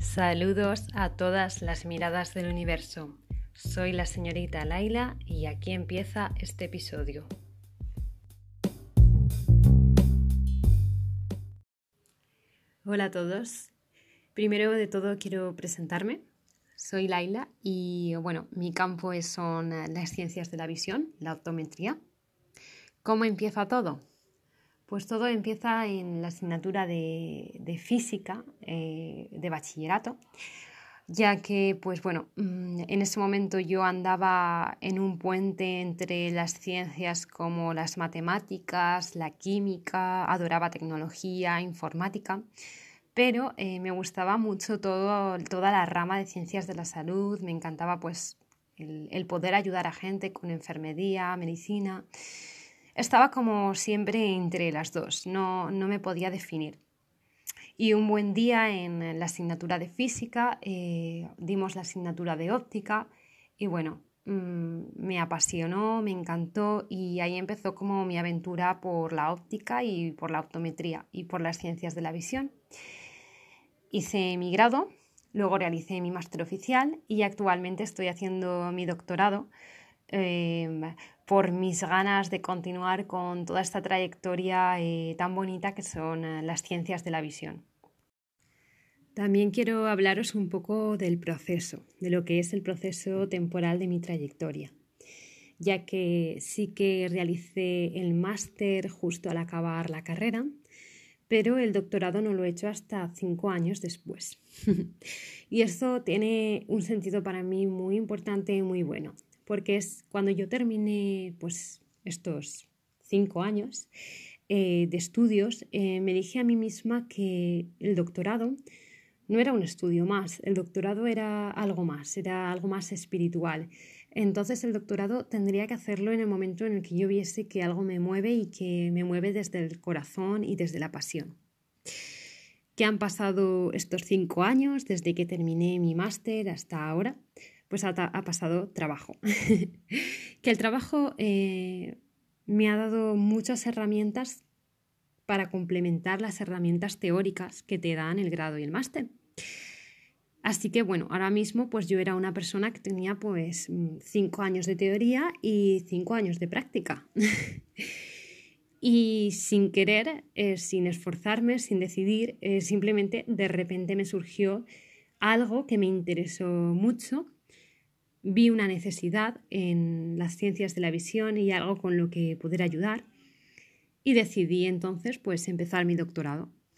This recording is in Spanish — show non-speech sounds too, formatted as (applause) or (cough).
Saludos a todas las miradas del universo. Soy la señorita Laila y aquí empieza este episodio. Hola a todos. Primero de todo quiero presentarme. Soy Laila y bueno, mi campo son las ciencias de la visión, la optometría. ¿Cómo empieza todo? Pues todo empieza en la asignatura de, física eh, de bachillerato, ya que, pues bueno, mm, en ese momento yo andaba en un puente entre las ciencias como las matemáticas, la química, adoraba tecnología, informática, pero eh, me gustaba mucho toda la rama de ciencias de la salud, me encantaba pues el, el poder ayudar a gente con enfermería, medicina. Estaba como siempre entre las dos, no, no me podía definir. Y un buen día en la asignatura de física eh, dimos la asignatura de óptica y bueno, mm, me apasionó, me encantó y ahí empezó como mi aventura por la óptica y por la optometría y por las ciencias de la visión. Hice mi grado, luego realicé mi máster oficial y actualmente estoy haciendo mi doctorado Em, por mis ganas de continuar con toda esta trayectoria eh, tan bonita que son eh, las ciencias de la visión. También quiero hablaros un poco del proceso, de lo que es el proceso temporal de mi trayectoria, ya que sí que realicé el máster justo al acabar la carrera, pero el doctorado no lo he hecho hasta cinco años después. (laughs) y eso tiene un sentido para mí muy importante y muy bueno, porque es cuando yo terminé pues, estos cinco años eh, de estudios, eh, me dije a mí misma que el doctorado no era un estudio más, el doctorado era algo más, era algo más espiritual. Entonces el doctorado tendría que hacerlo en el momento en el que yo viese que algo me mueve y que me mueve desde el corazón y desde la pasión. ¿Qué han pasado estos cinco años desde que terminé mi máster hasta ahora? Pues ha, pasado trabajo. (laughs) que el trabajo eh, me ha dado muchas herramientas para complementar las herramientas teóricas que te dan el grado y el máster. Así que bueno, ahora mismo pues yo era una persona que tenía pues cinco años de teoría y cinco años de práctica. (laughs) y sin querer, eh, sin esforzarme, sin decidir, eh, simplemente de repente me surgió algo que me interesó mucho vi una necesidad en las ciencias de la visión y algo con lo que poder ayudar y decidí entonces pues empezar mi doctorado.